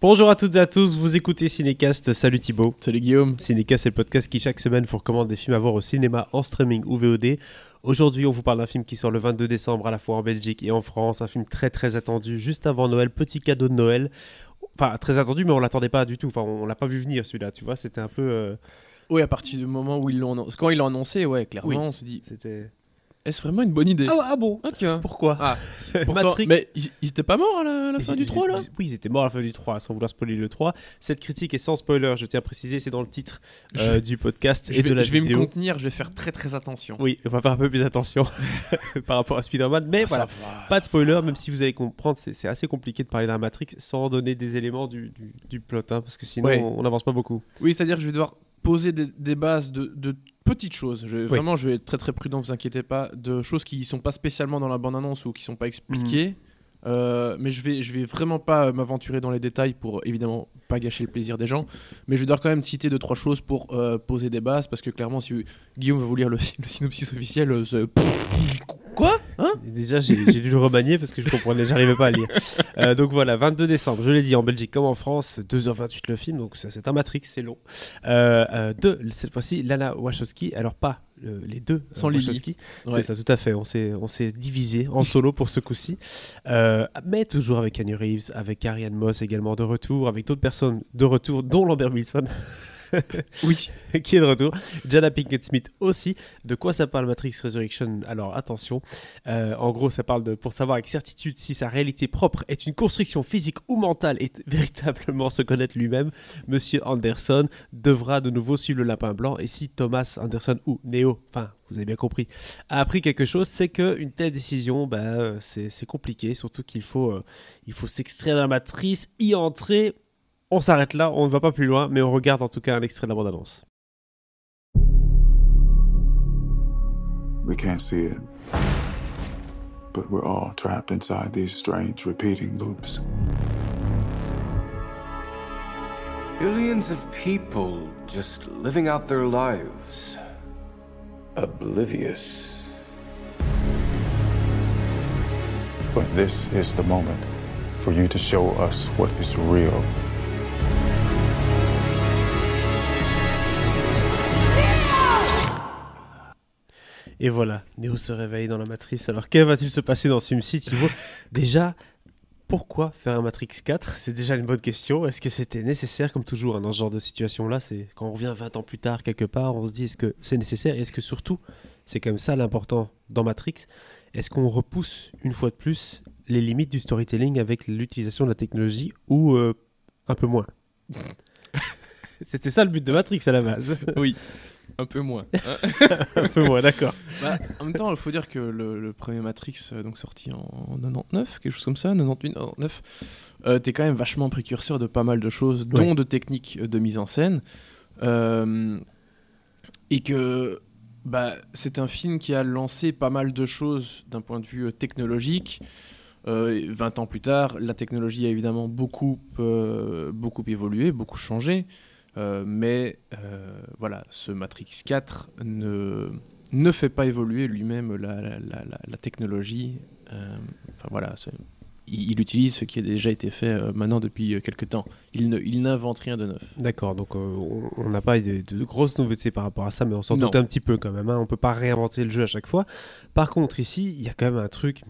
Bonjour à toutes et à tous, vous écoutez Cinécast, salut Thibaut. Salut Guillaume. Cinécast, c'est le podcast qui chaque semaine vous recommande des films à voir au cinéma, en streaming ou VOD. Aujourd'hui, on vous parle d'un film qui sort le 22 décembre à la fois en Belgique et en France, un film très très attendu juste avant Noël, petit cadeau de Noël. Enfin, très attendu, mais on l'attendait pas du tout. Enfin, on l'a pas vu venir celui-là, tu vois, c'était un peu. euh, Oui, à partir du moment où ils l'ont annoncé. Quand ils l'ont annoncé, ouais, clairement, Oui. on s'est dit C'était. Est-ce vraiment une bonne idée Ah, ah bon tiens. Pourquoi Ah, pourtant- Matrix. Mais ils, ils étaient pas morts à la, à la fin Ils- du ils- 3 là Oui, ils étaient morts à la fin du 3, sans vouloir spoiler le 3. Cette critique est sans spoiler, je tiens à préciser, c'est dans le titre euh, du podcast Je et vais, de la je vais me vidéo. contenir, je vais faire très très attention. Oui, on va faire un peu plus attention par rapport à Spider-Man, mais Ah, voilà. va, Pas de spoiler, même si vous allez comprendre, c'est assez compliqué de parler d'un Matrix sans donner des éléments du, du, du plot, hein, parce que sinon Ouais. on n'avance pas beaucoup. Oui, c'est-à-dire que je vais devoir poser des, des bases de, de petites choses. Je, Vraiment, je vais être très très prudent, vous inquiétez pas, de choses qui sont pas spécialement dans la bande-annonce ou qui sont pas expliquées. Mhm. Euh, mais je vais, je vais vraiment pas euh, m'aventurer dans les détails pour évidemment pas gâcher le plaisir des gens. Mais je vais devoir quand même citer deux trois choses pour euh, poser des bases parce que clairement, si Guillaume va vous lire le, le synopsis officiel, euh, Hein Déjà, j'ai dû le remanier parce que je comprenais, j'arrivais pas à lire. Euh, donc voilà, 22 décembre, je l'ai dit, en Belgique comme en France, 2h28 le film, donc ça, c'est un Matrix, c'est long. Euh, euh, de, cette fois-ci, Lana Wachowski, alors pas euh, les deux Sans euh. Wachowski, Ouais. c'est ça, tout à fait, on s'est on s'est divisé en solo pour ce coup-ci, Euh, mais toujours avec Annie Reeves, avec Ariane Moss également de retour, avec d'autres personnes de retour, dont Lambert Wilson. Oui. qui est de retour. Jana Pinkett Smith aussi. De quoi ça parle Matrix Resurrection? Alors attention, Euh, en gros ça parle de pour savoir avec certitude si sa réalité propre est une construction physique ou mentale et véritablement se connaître lui-même. Monsieur Anderson devra de nouveau suivre le lapin blanc et si Thomas Anderson ou Neo, enfin vous avez bien compris, a appris quelque chose, c'est que une telle décision, bah, c'est c'est compliqué, surtout qu'il faut, euh, il faut s'extraire de la matrice, y entrer. On s'arrête là, on ne va pas plus loin, mais on regarde en tout cas un extrait de la bande-annonce. We can't see it. But we're all trapped inside these strange repeating loops. Billions of people just living out their lives, oblivious. But this is the moment for you to show us what is real. Et voilà, Neo se réveille dans la matrice. Alors, que va-t-il se passer dans ce film-ci, Thibaut Déjà, pourquoi faire un Matrix 4 C'est déjà une bonne question. Est-ce que c'était nécessaire, comme toujours, hein, dans ce genre de situation-là? C'est quand on revient 20 ans plus tard, quelque part, on se dit est-ce que c'est nécessaire? Et est-ce que surtout, c'est comme ça l'important dans Matrix, est-ce qu'on repousse une fois de plus les limites du storytelling avec l'utilisation de la technologie ou euh, un peu moins? C'était ça le but de Matrix à la base. Oui. Un peu moins. un peu moins, d'accord. Bah, en même temps, il faut dire que le, le premier Matrix, euh, donc sorti en, en 99, quelque chose comme ça, 98, 99, euh, t'es quand même vachement précurseur de pas mal de choses, dont Ouais. de techniques euh, de mise en scène. Euh, et que bah, c'est un film qui a lancé pas mal de choses d'un point de vue technologique. Euh, et 20 ans plus tard, la technologie a évidemment beaucoup, beaucoup évolué, beaucoup changé. Euh, mais euh, voilà, ce Matrix 4 ne, ne fait pas évoluer lui-même la, la- la- la- la technologie. Euh, Enfin voilà, il, il utilise ce qui a déjà été fait maintenant depuis quelques temps. Il ne- il n'invente rien de neuf. D'accord, donc on- n'a pas de, de grosses nouveautés par rapport à ça, mais on s'en doute un petit peu quand même. Hein. On peut pas réinventer le jeu à chaque fois. Par contre, ici, il y a quand même un truc.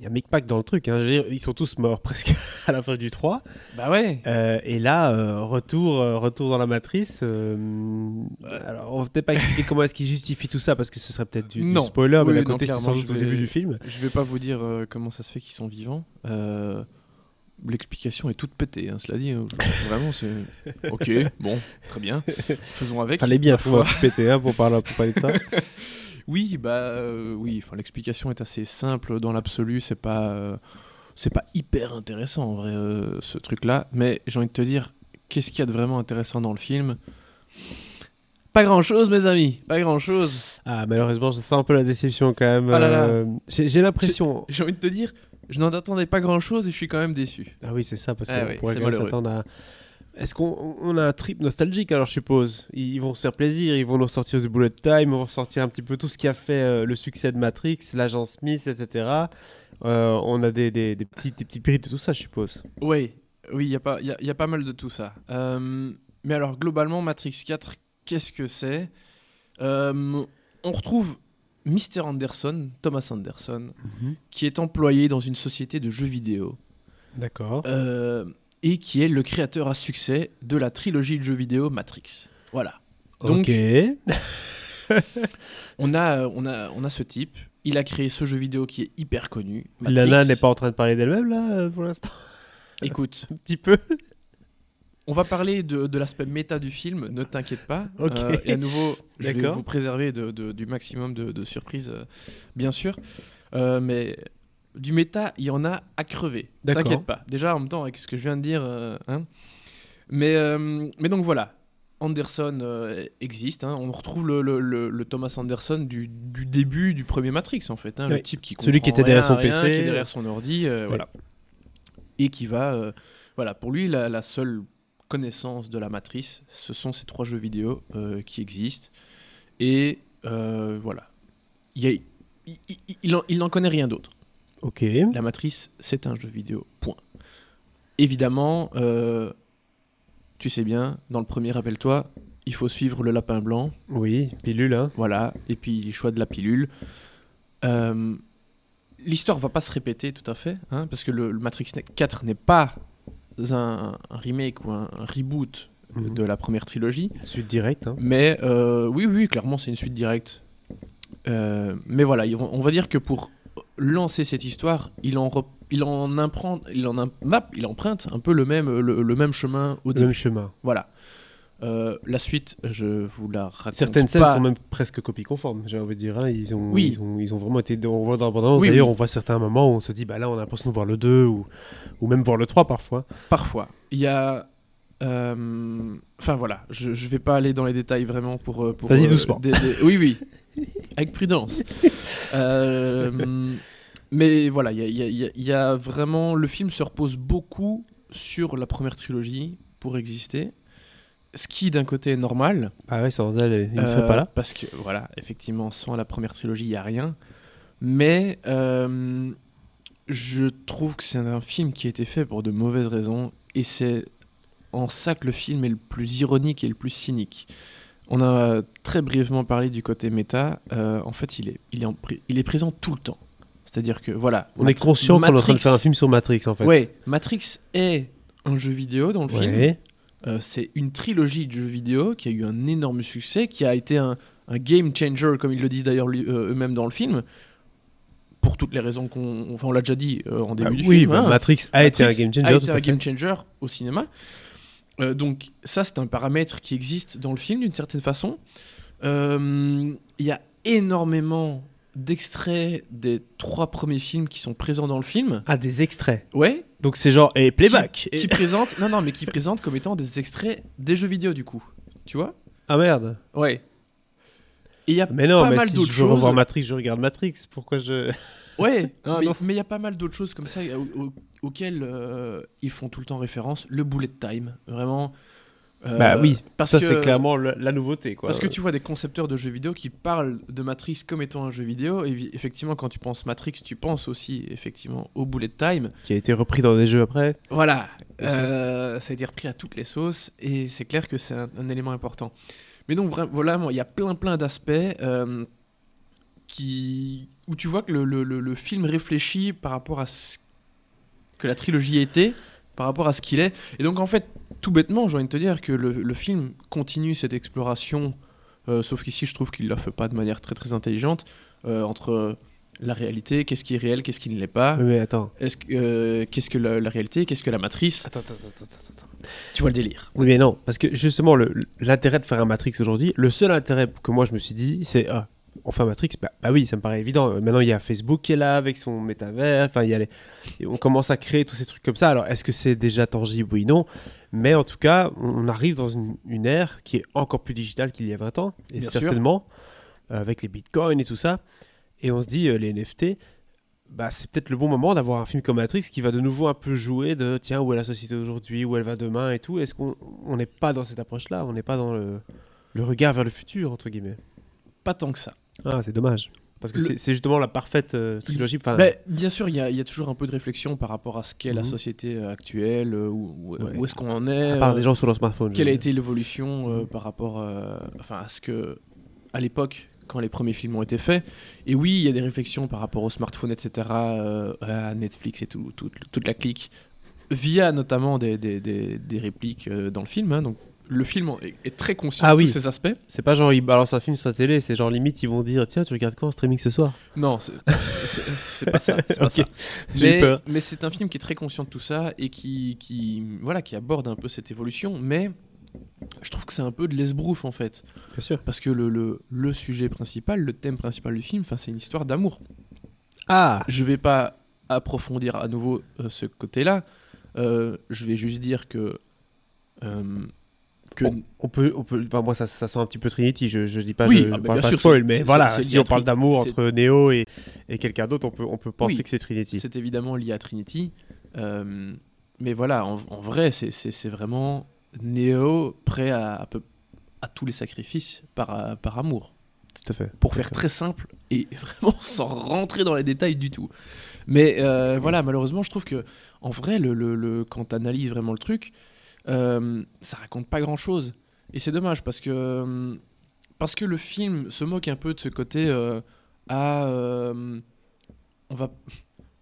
Il y a Mick Pack dans le truc. hein. Ils sont tous morts presque à la fin du 3. Bah ouais Euh, et là, euh, retour, euh, retour dans la matrice. alors, on va peut-être pas expliquer comment est-ce qu'il justifie tout ça, parce que ce serait peut-être du, du spoiler, mais Oui, d'un non, côté, c'est sans doute au début du film. Je vais pas vous dire comment ça se fait qu'ils sont vivants. L'explication est toute pétée, hein, cela dit. euh, Vraiment, c'est. Ok, bon, très bien. Faisons avec. Fallait bien trouver un truc pété hein, pour, parler, pour parler de ça. Oui, bah euh, oui. Enfin, l'explication est assez simple dans l'absolu. C'est pas, euh, c'est pas hyper intéressant en vrai euh, ce truc-là. Mais j'ai envie de te dire, qu'est-ce qu'il y a de vraiment intéressant dans le film? Pas grand-chose, mes amis. Pas grand-chose. Ah, malheureusement, sens un peu la déception quand même. Ah là là. J'ai l'impression. J'ai envie de te dire, je n'en attendais pas grand-chose et je suis quand même déçu. Ah oui, c'est ça, parce Ah qu'on oui, pourrait c'est s'attendre à. Est-ce qu'on on a un trip nostalgique alors je suppose? Ils vont se faire plaisir, ils vont nous sortir du bullet time, ils vont ressortir un petit peu tout ce qui a fait euh, le succès de Matrix, l'agent Smith, etc. Euh, on a des, des, des petits, des petits brides de tout ça, je suppose. Oui, oui, il y, a pas- il y a- il y a pas mal de tout ça. Euh, mais alors, globalement, Matrix 4, qu'est-ce que c'est? On retrouve Mr. Anderson, Thomas Anderson, qui est employé dans une société de jeux vidéo D'accord. euh, et qui est le créateur à succès de la trilogie de jeux vidéo Matrix. Voilà. donc- ok. On a, on, a, on a ce type. Il a créé ce jeu vidéo qui est hyper connu. Lana n'est pas en train de parler d'elle-même là euh, pour l'instant. Écoute, Un petit peu. On va parler de, de l'aspect méta du film, ne t'inquiète pas. Ok. Euh, et à nouveau, je vais vous préserver de- de- du maximum de, de surprises, euh, bien sûr. Euh, mais du méta, il y en a à crever. D'accord. T'inquiète pas. Déjà, en même temps, avec ce que je viens de dire. euh, hein. mais, euh, mais donc voilà. Anderson euh, existe. hein. On retrouve le, le- le- le Thomas Anderson du, du début du premier Matrix, en fait. hein. Le type qui Celui qui était derrière rien son rien, PC. Qui est derrière son ordi. Voilà. Et qui va. voilà, pour lui, la, la seule connaissance de la matrice, ce sont ces trois jeux vidéo qui existent. Et voilà. Il, y a- il, il- il en- il n'en connaît rien d'autre. Ok. La matrice, c'est un jeu vidéo. Point. Évidemment, euh, tu sais bien, dans le premier, rappelle-toi, il faut suivre le lapin blanc. Oui, pilule, hein. Voilà. Et puis, les choix de la pilule. Euh, L'histoire va pas se répéter tout à fait, hein, parce que le, le Matrix 4 n'est pas un, un remake ou un, un reboot Mhm. de la première trilogie. Suite directe, hein. Mais euh, oui, oui, clairement, c'est une suite directe. Euh, mais voilà, il- on va dire que pour lancer cette histoire, il en, il en, imprend, il en, im- map- il emprunte un peu le même, le, le même chemin au Le début. même chemin. Voilà. Euh, la suite, je vous la raconte Certaines scènes pas. sont même presque copies conformes, j'ai envie de dire. hein. Ils, ont, Oui. ils, ont, ils ont vraiment été. On voit dans l'abondance. Oui, D'ailleurs, oui. on voit certains moments où on se dit, bah là, on a l'impression de voir le 2 ou, ou même voir le 3 parfois. Parfois. Il y a. euh, Enfin voilà, je, je vais pas aller dans les détails vraiment pour. euh, pour Vas-y euh, doucement. des- des- Oui, oui. Avec prudence. Mais voilà, il y a, y y vraiment. Le film se repose beaucoup sur la première trilogie pour exister. Ce qui, d'un côté, est normal. Ah ouais, sans elle, il ne serait pas là. Parce que, voilà, effectivement, sans la première trilogie, il n'y a rien. Mais je trouve que c'est un film qui a été fait pour de mauvaises raisons. Et c'est en ça que le film est le plus ironique et le plus cynique. On a très brièvement parlé du côté méta. Euh, en fait, il est, il, est en pré- il est présent tout le temps. C'est-à-dire que, voilà. On est conscient qu'on est en train de faire un film sur Matrix, en fait. Ouais, Matrix est un jeu vidéo dans le film. Euh, c'est une trilogie de jeux vidéo qui a eu un énorme succès, qui a été un, un game changer, comme ils le disent d'ailleurs euh, eux-mêmes dans le film, pour toutes les raisons qu'on. Enfin, on l'a déjà dit euh, en début Ah du oui, film. bah, hein. Matrix a été un game changer. A été un game changer au cinéma. Euh, donc, ça, c'est un paramètre qui existe dans le film d'une certaine façon. Euh, Il y a énormément d'extraits des trois premiers films qui sont présents dans le film. Ah, des extraits. Ouais, Donc c'est genre, et playback. qui Et- présentent. Non, non, mais qui présentent comme étant des extraits des jeux vidéo, du coup. Tu vois? Ah merde. Ouais. Et il y a Mais non, pas mais mal si d'autres je veux revoir. Matrix, je regarde Matrix. Pourquoi je. Ouais, Ah, mais il y a pas mal d'autres choses comme ça au- au- auxquelles euh, ils font tout le temps référence. Le bullet time, vraiment. Euh, bah oui, parce ça c'est clairement le- la nouveauté, quoi. Parce que tu vois des concepteurs de jeux vidéo qui parlent de Matrix comme étant un jeu vidéo. Et effectivement, quand tu penses Matrix, tu penses aussi effectivement au bullet time. Qui a été repris dans des jeux après. Voilà, euh, ça a été repris à toutes les sauces et c'est clair que c'est un, un élément important. Mais donc voilà, il y a plein plein d'aspects euh, qui où tu vois que le, le- le- le film réfléchit par rapport à ce que la trilogie était, par rapport à ce qu'il est. Et donc en fait, tout bêtement, j'ai envie de te dire que le, film continue cette exploration, euh, sauf qu'ici je trouve qu'il la fait pas de manière très très intelligente euh, entre la réalité, qu'est-ce qui est réel, qu'est-ce qui ne l'est pas. Mais attends. Est-ce que euh, qu'est-ce que la, la réalité, qu'est-ce que la matrice Attends, attends, attends, attends, attends. Tu vois le délire. Oui, mais non, parce que justement, l'intérêt de faire un Matrix aujourd'hui, le seul intérêt que moi je me suis dit, c'est ah, un Matrix, bah, bah oui, ça me paraît évident. Maintenant, il y a Facebook qui est là avec son métavers, enfin, il y a les... on commence à créer tous ces trucs comme ça. Alors, est-ce que c'est déjà tangible? Oui, non. Mais en tout cas, on arrive dans une, une ère qui est encore plus digitale qu'il y a 20 ans, et Bien certainement, euh, avec les bitcoins et tout ça. Et on se dit, euh, les NFT, bah, c'est peut-être le bon moment d'avoir un film comme Matrix qui va de nouveau un peu jouer de tiens, où est la société aujourd'hui, où elle va demain et tout? Est-ce qu'on on n'est pas dans cette approche-là? On n'est pas dans le, le regard vers le futur, entre guillemets? Pas tant que ça. Ah, c'est dommage. Parce que Le- c'est- justement la parfaite euh, trilogie. Enfin, Bah, bien sûr, il y, a- il y a toujours un peu de réflexion par rapport à ce qu'est la Mhm. société euh, actuelle, euh, où, où- Ouais. où est-ce qu'on en est, à part euh, des gens sur leur smartphone. quelle a été l'évolution euh, par rapport enfin, à ce que, à l'époque, quand les premiers films ont été faits. Et oui, il y a des réflexions par rapport au smartphone, etc., euh, à Netflix et tout, tout- toute la clique, via notamment des, des- des- des répliques dans le film. hein. donc, le film est, est très conscient Ah de oui. tous ces aspects. C'est pas genre ils balancent un film sur la télé, c'est genre limite ils vont dire tiens tu regardes quoi en streaming ce soir? Non, c'est pas ça. pas Ok. ça. J'ai eu Mais, c'est un film qui est très conscient de tout ça et qui, qui, voilà, qui aborde un peu cette évolution. Mais je trouve que c'est un peu de l'esbrouf en fait. Bien sûr. Parce que le, le, le sujet principal, le thème principal du film, c'est une histoire d'amour. Ah Je vais pas approfondir à nouveau euh, ce côté-là. Euh, je vais juste dire que. euh, que on, on peut, on peut, enfin, moi ça, ça sent un petit peu Trinity, je, je dis pas, Oui, je ah bah, parle bien pas sûr, spoil, mais voilà, si on parle d'amour entre Neo et, et quelqu'un d'autre, on peut, on peut penser Oui, que c'est Trinity. c'est évidemment lié à Trinity. Euh, mais voilà, en, en vrai, c'est- vraiment Neo prêt à, à, peu- à tous les sacrifices par, par amour. Tout à fait. pour faire très simple et vraiment sans rentrer dans les détails du tout. Mais euh, voilà, malheureusement, je trouve que en vrai, le, le, le- quand tu analyses vraiment le truc, euh, ça raconte pas grand chose. Et c'est dommage parce que, euh, parce que le film se moque un peu de ce côté euh, ah, on va.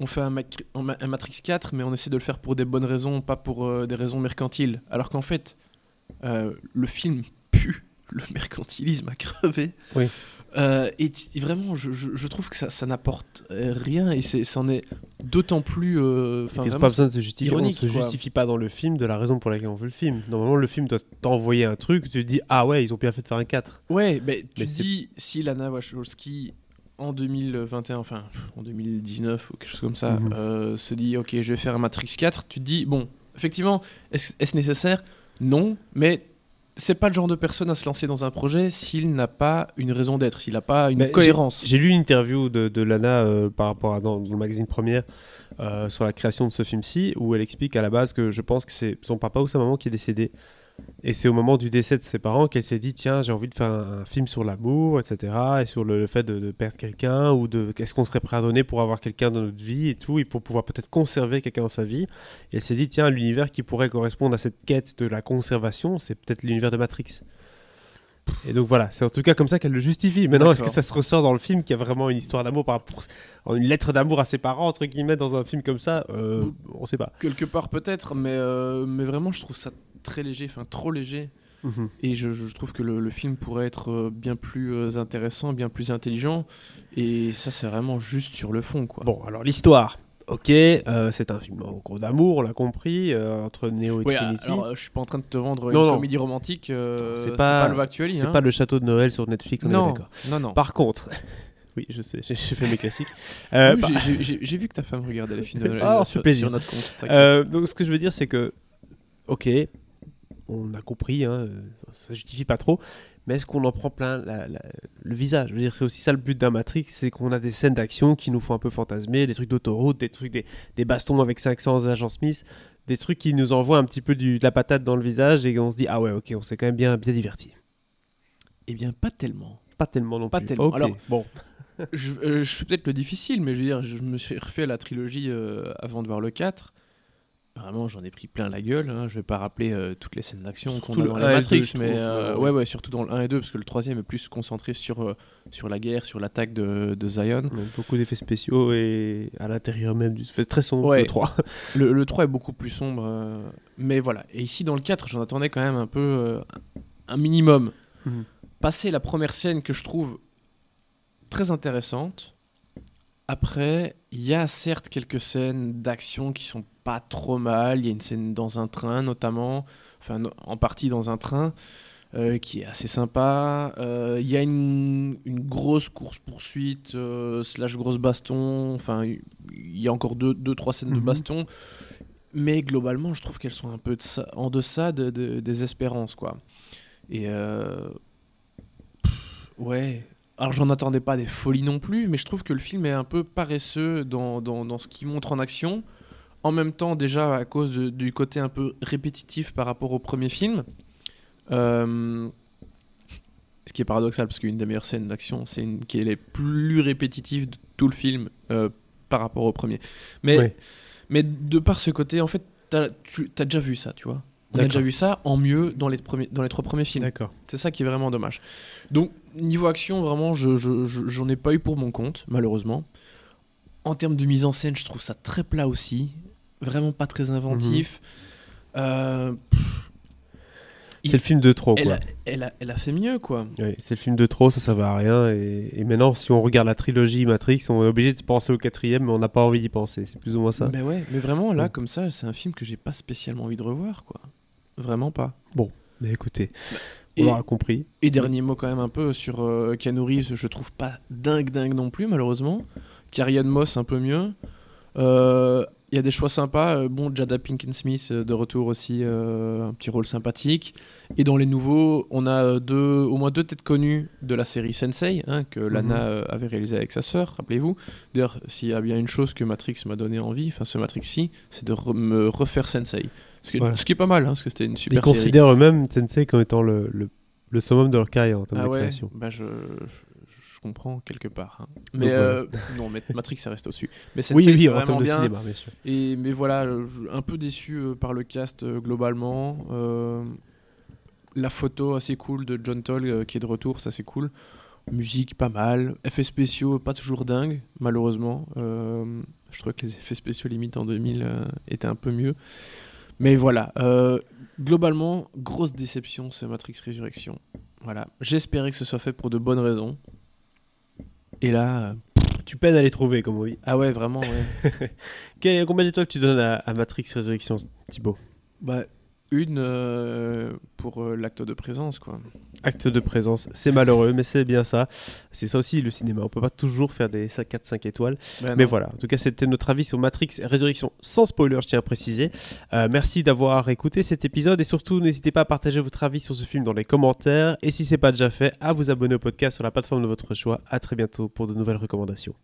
On fait un, Matrix 4, mais on essaie de le faire pour des bonnes raisons, pas pour des raisons mercantiles. Alors qu'en fait, le film pue le mercantilisme à crever. Oui. Euh, et vraiment, je, je- je trouve que ça, ça n'apporte euh, rien et c'en est d'autant plus. euh, enfin, Ils n'ont vraiment, pas besoin de se justifier. ironique, on ne se quoi. justifie pas dans le film de la raison pour laquelle on veut le film. Normalement, le film doit t'envoyer un truc, tu te dis ah ouais, ils ont bien fait de faire un 4. Ouais, mais tu Mais dis si Lana Wachowski en 2021, enfin en 2019 ou quelque chose comme ça, Mhm. euh, se dit ok, je vais faire un Matrix 4, tu te dis bon, effectivement, est-ce est-ce nécessaire? Non, mais c'est pas le genre de personne à se lancer dans un projet s'il n'a pas une raison d'être, s'il n'a pas une cohérence. J'ai lu une interview de, de Lana euh, par rapport à dans, dans le magazine Première euh, sur la création de ce film-ci, où elle explique à la base que je pense que c'est son papa ou sa maman qui est décédé. Et c'est au moment du décès de ses parents qu'elle s'est dit tiens, j'ai envie de faire un, film sur l'amour, etc. Et sur le, fait de, de perdre quelqu'un, ou de qu'est-ce qu'on serait prêt à donner pour avoir quelqu'un dans notre vie et tout, et pour pouvoir peut-être conserver quelqu'un dans sa vie. Et elle s'est dit tiens, l'univers qui pourrait correspondre à cette quête de la conservation, c'est peut-être l'univers de Matrix. Et donc voilà, c'est en tout cas comme ça qu'elle le justifie. Maintenant, est-ce que ça se ressort dans le film qu'il y a vraiment une histoire d'amour par une lettre d'amour à ses parents entre guillemets dans un film comme ça euh, On sait pas. Quelque part peut-être, mais, euh, mais vraiment je trouve ça très léger, enfin trop léger. Et je, je trouve que le, le film pourrait être euh, bien plus euh, intéressant, bien plus intelligent. Et ça, c'est vraiment juste sur le fond, quoi. Bon, alors l'histoire. Ok, euh, c'est un film en gros d'amour, on l'a compris, euh, entre Neo et Ouais, Trinity. alors, euh, je suis pas en train de te vendre une non. comédie romantique. c'est pas, pas, le Actually. c'est hein. pas le château de Noël sur Netflix, on est non, d'accord. non, non. Par contre, oui, je sais, j'ai fait mes classiques. J'ai- vu que ta femme regardait les films de Noël Ah, sur, plaisir. sur notre compte. donc ce que je veux dire, c'est que, ok, on a compris, hein, ça justifie pas trop, mais est-ce qu'on en prend plein la- la- le visage? Je veux dire, c'est aussi ça le but d'un Matrix, c'est qu'on a des scènes d'action qui nous font un peu fantasmer, des trucs d'autoroute, des trucs, des, des bastons avec 500 agents Smith, des trucs qui nous envoient un petit peu du, de la patate dans le visage et on se dit ah ouais, ok, on s'est quand même bien, bien diverti. Eh bien, pas tellement. Pas tellement non Pas plus. tellement. Alors, bon, je, euh, je fais peut-être le difficile, mais je veux dire, je me suis refait la trilogie euh, avant de voir le 4. Vraiment, j'en ai pris plein la gueule. Hein. Je vais pas rappeler euh, toutes les scènes d'action qu'on a dans 1 les et le Matrix, 2, je mais euh, ouais, ouais, surtout dans le 1 et 2, parce que le troisième est plus concentré sur, euh, sur la guerre, sur l'attaque de, de Zion. beaucoup d'effets spéciaux et à l'intérieur même du. fait très sombre Ouais. le 3. Le, le 3 est beaucoup plus sombre, mais voilà. Et ici, dans le 4, j'en attendais quand même un peu un minimum. Mhm. Passer la première scène que je trouve très intéressante. Après, il y a certes quelques scènes d'action qui sont pas trop mal. Il y a une scène dans un train, notamment, enfin, en partie dans un train, euh, qui est assez sympa. Euh, Il y a une, une grosse course-poursuite, euh, slash grosse baston. Enfin, il y a encore deux, deux trois scènes de Mhm. baston. Mais globalement, je trouve qu'elles sont un peu de ça- en deçà de, de- des espérances, quoi. Et pff, ouais. Alors, j'en attendais pas des folies non plus, mais je trouve que le film est un peu paresseux dans, dans, dans ce qu'il montre en action. En même temps, déjà à cause de- du côté un peu répétitif par rapport au premier film. Euh, Ce qui est paradoxal parce qu'une des meilleures scènes d'action, c'est une qui est les plus répétitive de tout le film euh, par rapport au premier. Mais, mais de par ce côté, en fait, t'as, tu as déjà vu ça, tu vois. On a déjà vu ça en mieux dans les, premiers, dans les trois premiers films. D'accord. C'est ça qui est vraiment dommage. Donc, niveau action, vraiment, je, je- je- j'en ai pas eu pour mon compte, malheureusement. En termes de mise en scène, je trouve ça très plat aussi. Vraiment pas très inventif. Euh, C'est le film de trop, elle, quoi. a, elle, a, elle a fait mieux, quoi. Oui, c'est le film de trop, ça, ça va à rien. Et, et maintenant, si on regarde la trilogie Matrix, on est obligé de penser au quatrième, mais on n'a pas envie d'y penser. C'est plus ou moins ça. Mais ouais, mais vraiment, là, Ouais. comme ça, c'est un film que j'ai pas spécialement envie de revoir, quoi. Vraiment pas. Mais écoutez, Et- on l'aura compris. Et dernier mot quand même un peu sur euh, Keanu Reeves, je trouve pas dingue dingue non plus malheureusement. Carrie Moss un peu mieux. Euh, Il y a des choix sympas. Euh, bon, Jada Pinkett Smith euh, de retour aussi, euh, un petit rôle sympathique. Et dans les nouveaux, on a deux, au moins deux têtes connues de la série Sensei, hein, que Lana euh, avait réalisé avec sa sœur, rappelez-vous. D'ailleurs, s'il y a bien une chose que Matrix m'a donné envie, enfin ce Matrix-ci, c'est de re- me refaire Sensei. Ce qui, est- Voilà. ce qui est pas mal, hein, parce que c'était une Ils super série. considèrent eux-mêmes Sensei comme étant le, le, le summum de leur carrière en termes Ah de ouais, création. bah je, je, je comprends quelque part. hein. Mais euh, non, mais Matrix ça reste au-dessus. Mais Sensei, Oui, oui, c'est en vraiment termes de bien. cinéma, bien sûr. Et mais voilà, euh, un peu déçu euh, par le cast globalement. La photo assez cool de John Toll qui est de retour, ça c'est cool. Musique pas mal, effets spéciaux pas toujours dingue malheureusement. Je trouve que les effets spéciaux limite en 2000 euh, étaient un peu mieux. Mais voilà, euh, globalement grosse déception ce Matrix Résurrection. Voilà, j'espérais que ce soit fait pour de bonnes raisons. Et là, euh, Tu peines à les trouver, comme on dit. ah ouais vraiment ouais. Quel, combien d'étoiles tu donnes à, à Matrix Résurrection, Thibaut? Bah, une euh, pour euh, l'acte de présence, quoi. Acte de présence, c'est malheureux, mais c'est bien ça. C'est ça aussi le cinéma. On peut pas toujours faire des 4-5 étoiles. Bah Mais non. voilà, en tout cas, c'était notre avis sur Matrix Résurrection sans spoiler, je tiens à préciser. Euh, merci d'avoir écouté cet épisode et surtout, n'hésitez pas à partager votre avis sur ce film dans les commentaires. Et si c'est pas déjà fait, à vous abonner au podcast sur la plateforme de votre choix. À très bientôt pour de nouvelles recommandations.